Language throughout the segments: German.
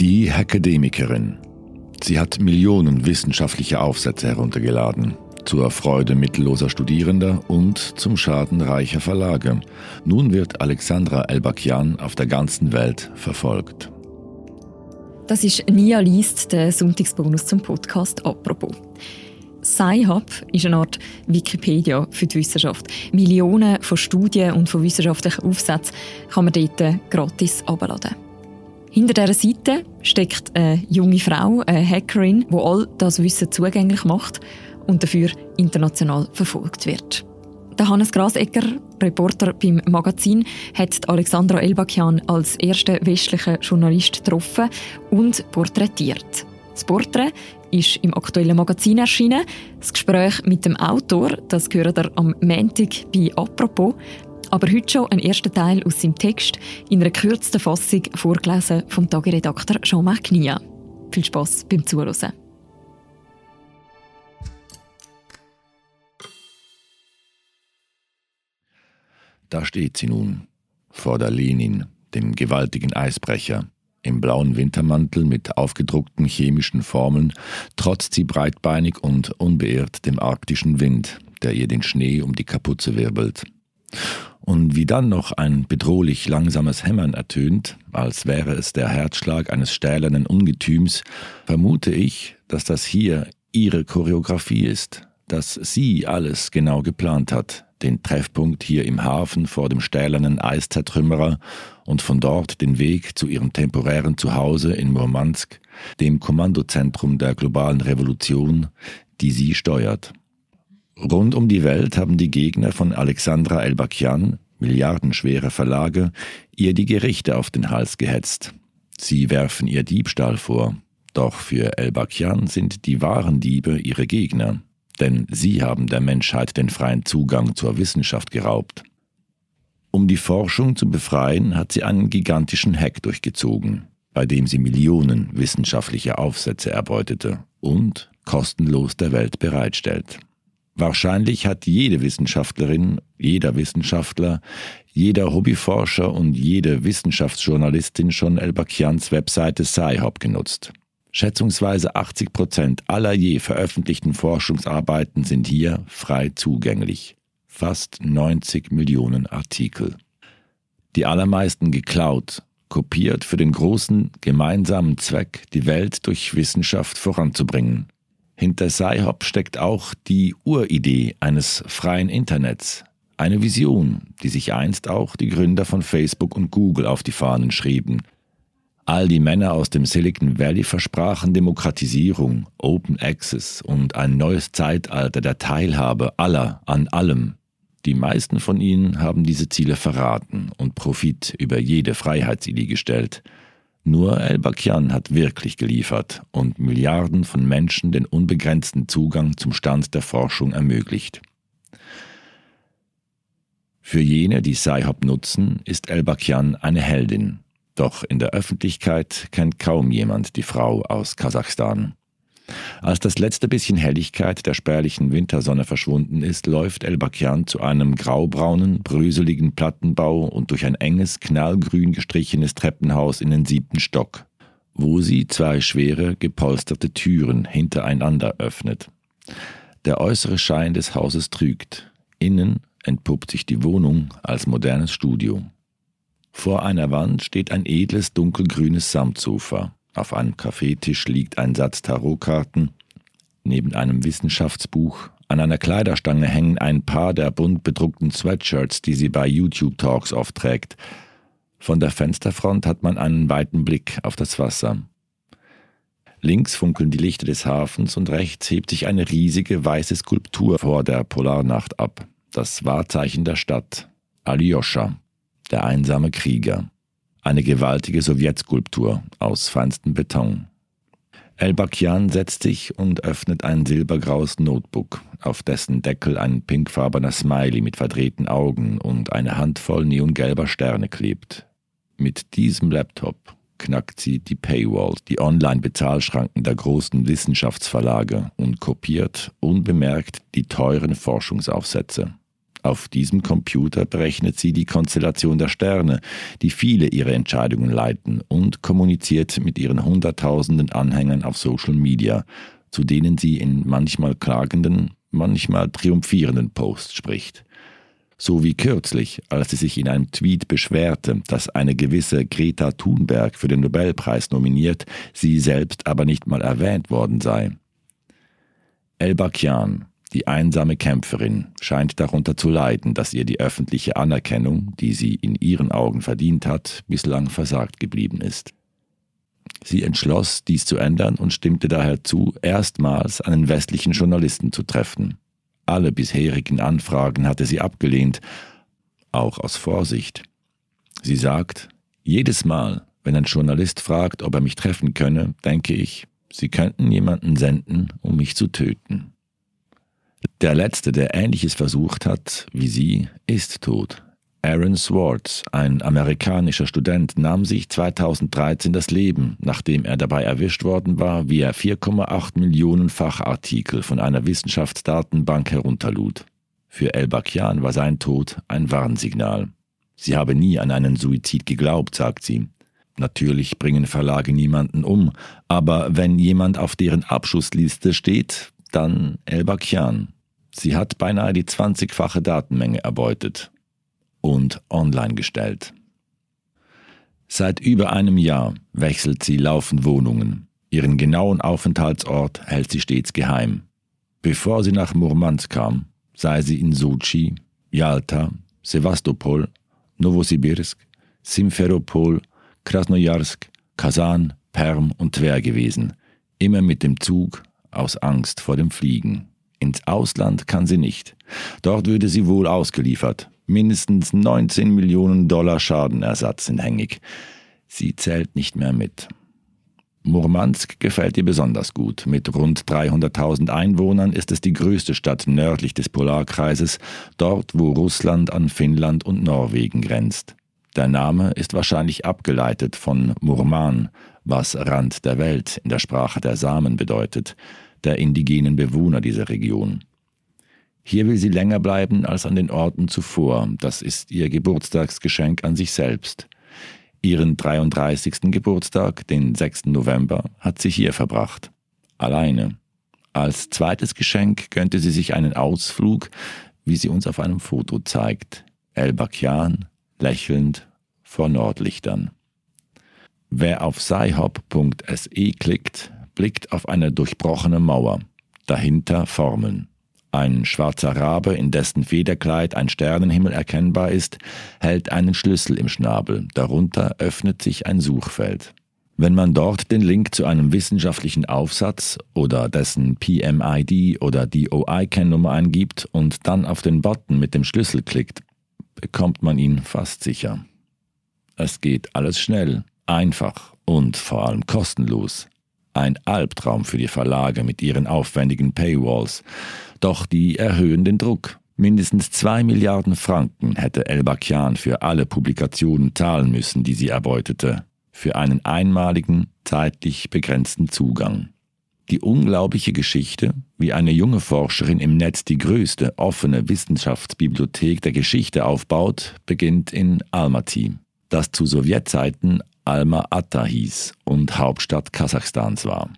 Die Akademikerin. Sie hat Millionen wissenschaftliche Aufsätze heruntergeladen. Zur Freude mittelloser Studierender und zum Schaden reicher Verlage. Nun wird Alexandra Elbakian auf der ganzen Welt verfolgt. Das ist Nia liest, der Sonntagsbonus zum Podcast «Apropos». Sci-Hub ist eine Art Wikipedia für die Wissenschaft. Millionen von Studien und von wissenschaftlichen Aufsätzen kann man dort gratis abladen. Hinter dieser Seite steckt eine junge Frau, eine Hackerin, die all das Wissen zugänglich macht und dafür international verfolgt wird. Der Hannes Grasegger, Reporter beim Magazin, hat Alexandra Elbakian als ersten westlichen Journalist getroffen und porträtiert. Das Porträt ist im aktuellen Magazin erschienen. Das Gespräch mit dem Autor, das gehört er am Montag bei «Apropos». Aber heute schon ein erster Teil aus seinem Text in einer gekürzten Fassung vorgelesen vom Tageredakteur Jean-Marc Nia. Viel Spass beim Zuhören. Da steht sie nun, vor der Lenin, dem gewaltigen Eisbrecher. Im blauen Wintermantel mit aufgedruckten chemischen Formeln trotzt sie breitbeinig und unbeirrt dem arktischen Wind, der ihr den Schnee um die Kapuze wirbelt. Und wie dann noch ein bedrohlich langsames Hämmern ertönt, als wäre es der Herzschlag eines stählernen Ungetüms, vermute ich, dass das hier ihre Choreografie ist, dass sie alles genau geplant hat, den Treffpunkt hier im Hafen vor dem stählernen Eiszertrümmerer und von dort den Weg zu ihrem temporären Zuhause in Murmansk, dem Kommandozentrum der globalen Revolution, die sie steuert. Rund um die Welt haben die Gegner von Alexandra Elbakian, milliardenschwere Verlage, ihr die Gerichte auf den Hals gehetzt. Sie werfen ihr Diebstahl vor. Doch für Elbakian sind die wahren Diebe ihre Gegner denn sie haben der Menschheit den freien Zugang zur Wissenschaft geraubt. Um die Forschung zu befreien, hat sie einen gigantischen Hack durchgezogen, bei dem sie Millionen wissenschaftliche Aufsätze erbeutete und kostenlos der Welt bereitstellt. Wahrscheinlich hat jede Wissenschaftlerin, jeder Wissenschaftler, jeder Hobbyforscher und jede Wissenschaftsjournalistin schon Elbakians Webseite Sci-Hop genutzt. Schätzungsweise 80 Prozent aller je veröffentlichten Forschungsarbeiten sind hier frei zugänglich. Fast 90 Millionen Artikel. Die allermeisten geklaut, kopiert für den großen gemeinsamen Zweck, die Welt durch Wissenschaft voranzubringen. Hinter Sci-Hop steckt auch die Uridee eines freien Internets, eine Vision, die sich einst auch die Gründer von Facebook und Google auf die Fahnen schrieben – All die Männer aus dem Silicon Valley versprachen Demokratisierung, Open Access und ein neues Zeitalter der Teilhabe aller an allem. Die meisten von ihnen haben diese Ziele verraten und Profit über jede Freiheitsidee gestellt. Nur El-Bakian hat wirklich geliefert und Milliarden von Menschen den unbegrenzten Zugang zum Stand der Forschung ermöglicht. Für jene, die Sci-Hop nutzen, ist El-Bakian eine Heldin. Doch in der Öffentlichkeit kennt kaum jemand die Frau aus Kasachstan. Als das letzte bisschen Helligkeit der spärlichen Wintersonne verschwunden ist, läuft Elbakian zu einem graubraunen, bröseligen Plattenbau und durch ein enges, knallgrün gestrichenes Treppenhaus in den siebten Stock, wo sie zwei schwere, gepolsterte Türen hintereinander öffnet. Der äußere Schein des Hauses trügt. Innen entpuppt sich die Wohnung als modernes Studio. Vor einer Wand steht ein edles dunkelgrünes Samtsofa. Auf einem Kaffeetisch liegt ein Satz Tarotkarten. Neben einem Wissenschaftsbuch an einer Kleiderstange hängen ein paar der bunt bedruckten Sweatshirts, die sie bei YouTube Talks oft trägt. Von der Fensterfront hat man einen weiten Blick auf das Wasser. Links funkeln die Lichter des Hafens und rechts hebt sich eine riesige weiße Skulptur vor der Polarnacht ab. Das Wahrzeichen der Stadt, Alyosha der einsame Krieger. Eine gewaltige Sowjetskulptur aus feinstem Beton. El-Bakian setzt sich und öffnet ein silbergraues Notebook, auf dessen Deckel ein pinkfarbener Smiley mit verdrehten Augen und eine Handvoll neongelber Sterne klebt. Mit diesem Laptop knackt sie die Paywall, die Online-Bezahlschranken der großen Wissenschaftsverlage und kopiert unbemerkt die teuren Forschungsaufsätze. Auf diesem Computer berechnet sie die Konstellation der Sterne, die viele ihre Entscheidungen leiten, und kommuniziert mit ihren Hunderttausenden Anhängern auf Social Media, zu denen sie in manchmal klagenden, manchmal triumphierenden Posts spricht. So wie kürzlich, als sie sich in einem Tweet beschwerte, dass eine gewisse Greta Thunberg für den Nobelpreis nominiert, sie selbst aber nicht mal erwähnt worden sei. Elba Kian, die einsame Kämpferin, scheint darunter zu leiden, dass ihr die öffentliche Anerkennung, die sie in ihren Augen verdient hat, bislang versagt geblieben ist. Sie entschloss, dies zu ändern und stimmte daher zu, erstmals einen westlichen Journalisten zu treffen. Alle bisherigen Anfragen hatte sie abgelehnt, auch aus Vorsicht. Sie sagt, jedes Mal, wenn ein Journalist fragt, ob er mich treffen könne, denke ich, sie könnten jemanden senden, um mich zu töten. Der letzte, der ähnliches versucht hat wie sie, ist tot. Aaron Swartz, ein amerikanischer Student, nahm sich 2013 das Leben, nachdem er dabei erwischt worden war, wie er 4,8 Millionen Fachartikel von einer Wissenschaftsdatenbank herunterlud. Für El Bakian war sein Tod ein Warnsignal. Sie habe nie an einen Suizid geglaubt, sagt sie. Natürlich bringen Verlage niemanden um, aber wenn jemand auf deren Abschussliste steht, dann El Bakian. Sie hat beinahe die 20-fache Datenmenge erbeutet und online gestellt. Seit über einem Jahr wechselt sie laufend Wohnungen. Ihren genauen Aufenthaltsort hält sie stets geheim. Bevor sie nach Murmansk kam, sei sie in Sochi, Yalta, Sevastopol, Novosibirsk, Simferopol, Krasnojarsk, Kasan, Perm und Tver gewesen, immer mit dem Zug aus Angst vor dem Fliegen. Ins Ausland kann sie nicht. Dort würde sie wohl ausgeliefert, Mindestens 19 Millionen Dollar Schadenersatz sind hängig. Sie zählt nicht mehr mit. Murmansk gefällt ihr besonders gut. Mit rund 300.000 Einwohnern ist es die größte Stadt nördlich des Polarkreises, dort wo Russland an Finnland und Norwegen grenzt. Der Name ist wahrscheinlich abgeleitet von Murman, was Rand der Welt in der Sprache der Samen bedeutet, der indigenen Bewohner dieser Region. Hier will sie länger bleiben als an den Orten zuvor. Das ist ihr Geburtstagsgeschenk an sich selbst. Ihren 33. Geburtstag, den 6. November, hat sie hier verbracht. Alleine. Als zweites Geschenk gönnte sie sich einen Ausflug, wie sie uns auf einem Foto zeigt. El Bakian, lächelnd vor Nordlichtern. Wer auf sci klickt, blickt auf eine durchbrochene Mauer. Dahinter Formeln. Ein schwarzer Rabe, in dessen Federkleid ein Sternenhimmel erkennbar ist, hält einen Schlüssel im Schnabel. Darunter öffnet sich ein Suchfeld. Wenn man dort den Link zu einem wissenschaftlichen Aufsatz oder dessen PMID oder DOI-Kennnummer eingibt und dann auf den Button mit dem Schlüssel klickt, bekommt man ihn fast sicher. Es geht alles schnell, einfach und vor allem kostenlos. Ein Albtraum für die Verlage mit ihren aufwendigen Paywalls. Doch die erhöhen den Druck. Mindestens zwei Milliarden Franken hätte El-Bakian für alle Publikationen zahlen müssen, die sie erbeutete, für einen einmaligen, zeitlich begrenzten Zugang. Die unglaubliche Geschichte, wie eine junge Forscherin im Netz die größte offene Wissenschaftsbibliothek der Geschichte aufbaut, beginnt in Almaty, das zu Sowjetzeiten Alma-Ata hieß und Hauptstadt Kasachstans war.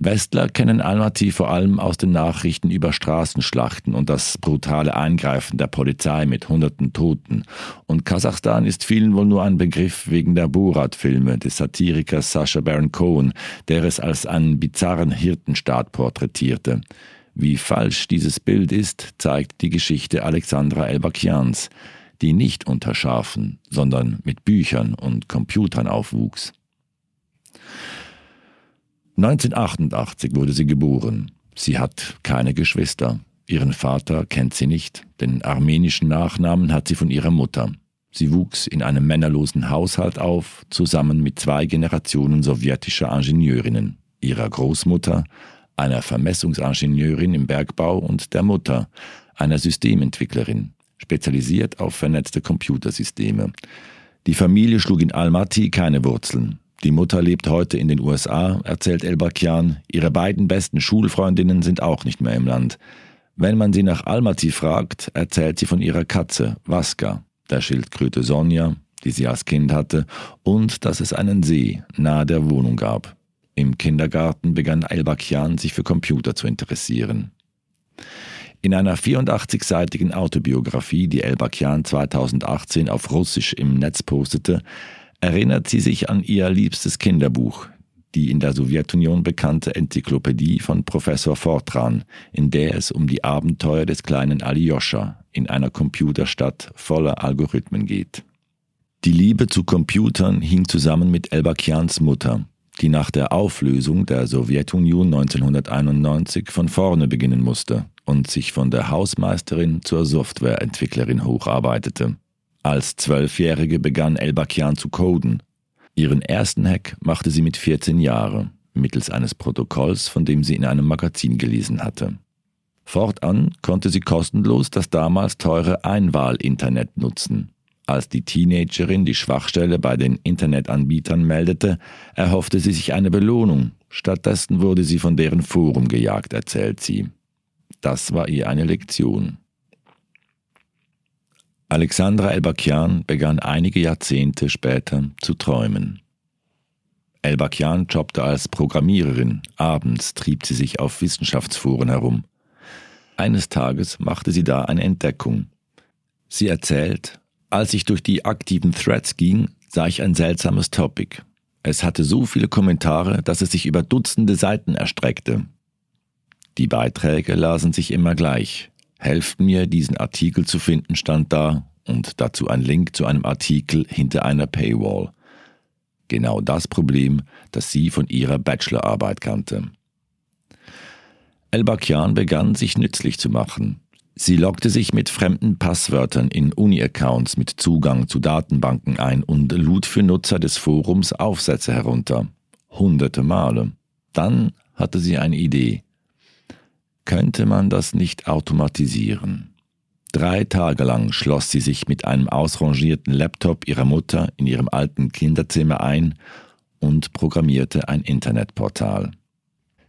Westler kennen Almaty vor allem aus den Nachrichten über Straßenschlachten und das brutale Eingreifen der Polizei mit hunderten Toten. Und Kasachstan ist vielen wohl nur ein Begriff wegen der Borat-Filme des Satirikers Sacha Baron Cohen, der es als einen bizarren Hirtenstaat porträtierte. Wie falsch dieses Bild ist, zeigt die Geschichte Alexandra Elbakians die nicht unter Schafen, sondern mit Büchern und Computern aufwuchs. 1988 wurde sie geboren. Sie hat keine Geschwister. Ihren Vater kennt sie nicht, den armenischen Nachnamen hat sie von ihrer Mutter. Sie wuchs in einem männerlosen Haushalt auf, zusammen mit zwei Generationen sowjetischer Ingenieurinnen, ihrer Großmutter, einer Vermessungsingenieurin im Bergbau und der Mutter, einer Systementwicklerin spezialisiert auf vernetzte Computersysteme. Die Familie schlug in Almaty keine Wurzeln. Die Mutter lebt heute in den USA, erzählt Elbakian. Ihre beiden besten Schulfreundinnen sind auch nicht mehr im Land. Wenn man sie nach Almaty fragt, erzählt sie von ihrer Katze, Vaska, der Schildkröte Sonja, die sie als Kind hatte, und dass es einen See nahe der Wohnung gab. Im Kindergarten begann Elbakian sich für Computer zu interessieren. In einer 84-seitigen Autobiografie, die Elbakian 2018 auf Russisch im Netz postete, erinnert sie sich an ihr liebstes Kinderbuch, die in der Sowjetunion bekannte Enzyklopädie von Professor Fortran, in der es um die Abenteuer des kleinen Alyosha in einer Computerstadt voller Algorithmen geht. Die Liebe zu Computern hing zusammen mit Elbakians Mutter, die nach der Auflösung der Sowjetunion 1991 von vorne beginnen musste und sich von der Hausmeisterin zur Softwareentwicklerin hocharbeitete. Als Zwölfjährige begann Elbakian zu coden Ihren ersten Hack machte sie mit 14 Jahren, mittels eines Protokolls, von dem sie in einem Magazin gelesen hatte. Fortan konnte sie kostenlos das damals teure Einwahl-Internet nutzen. Als die Teenagerin die Schwachstelle bei den Internetanbietern meldete, erhoffte sie sich eine Belohnung. Stattdessen wurde sie von deren Forum gejagt, erzählt sie. Das war ihr eine Lektion. Alexandra Elbakian begann einige Jahrzehnte später zu träumen. Elbakian jobbte als Programmiererin, abends trieb sie sich auf Wissenschaftsforen herum. Eines Tages machte sie da eine Entdeckung. Sie erzählt, als ich durch die aktiven Threads ging, sah ich ein seltsames Topic. Es hatte so viele Kommentare, dass es sich über Dutzende Seiten erstreckte. Die Beiträge lasen sich immer gleich. Helft mir, diesen Artikel zu finden, stand da und dazu ein Link zu einem Artikel hinter einer Paywall. Genau das Problem, das sie von ihrer Bachelorarbeit kannte. Elbakian begann sich nützlich zu machen. Sie loggte sich mit fremden Passwörtern in Uni-Accounts mit Zugang zu Datenbanken ein und lud für Nutzer des Forums Aufsätze herunter. Hunderte Male. Dann hatte sie eine Idee. Könnte man das nicht automatisieren? Drei Tage lang schloss sie sich mit einem ausrangierten Laptop ihrer Mutter in ihrem alten Kinderzimmer ein und programmierte ein Internetportal.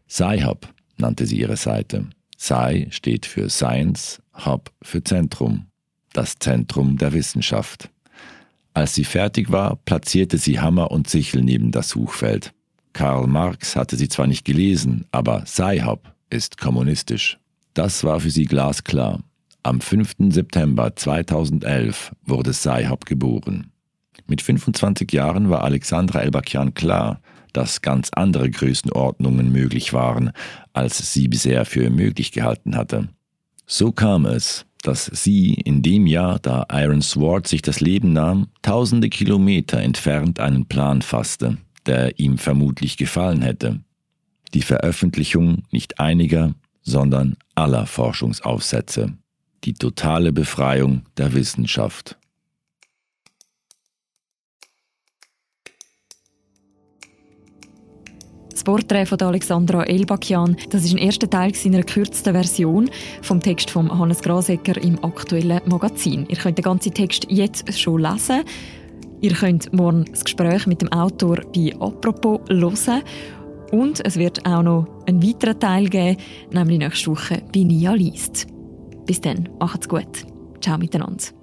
Sci-Hub nannte sie ihre Seite. Sci steht für Science, Hub für Zentrum, das Zentrum der Wissenschaft. Als sie fertig war, platzierte sie Hammer und Sichel neben das Suchfeld. Karl Marx hatte sie zwar nicht gelesen, aber Sci-Hub ist kommunistisch. Das war für sie glasklar. Am 5. September 2011 wurde Saihab geboren. Mit 25 Jahren war Alexandra Elbakian klar, dass ganz andere Größenordnungen möglich waren, als sie bisher für möglich gehalten hatte. So kam es, dass sie in dem Jahr, da Iron Sword sich das Leben nahm, tausende Kilometer entfernt einen Plan fasste, der ihm vermutlich gefallen hätte die Veröffentlichung nicht einiger, sondern aller Forschungsaufsätze, die totale Befreiung der Wissenschaft. Das Porträt von Alexandra Elbakian, das ist ein erster Teil seiner gekürzten Version vom Text von Hannes Grasecker im aktuellen Magazin. Ihr könnt den ganzen Text jetzt schon lesen. Ihr könnt morgen das Gespräch mit dem Autor bei «Apropos» hören und es wird auch noch einen weiteren Teil geben, nämlich nächste Woche bei Nia liest. Bis dann, macht's gut. Ciao miteinander.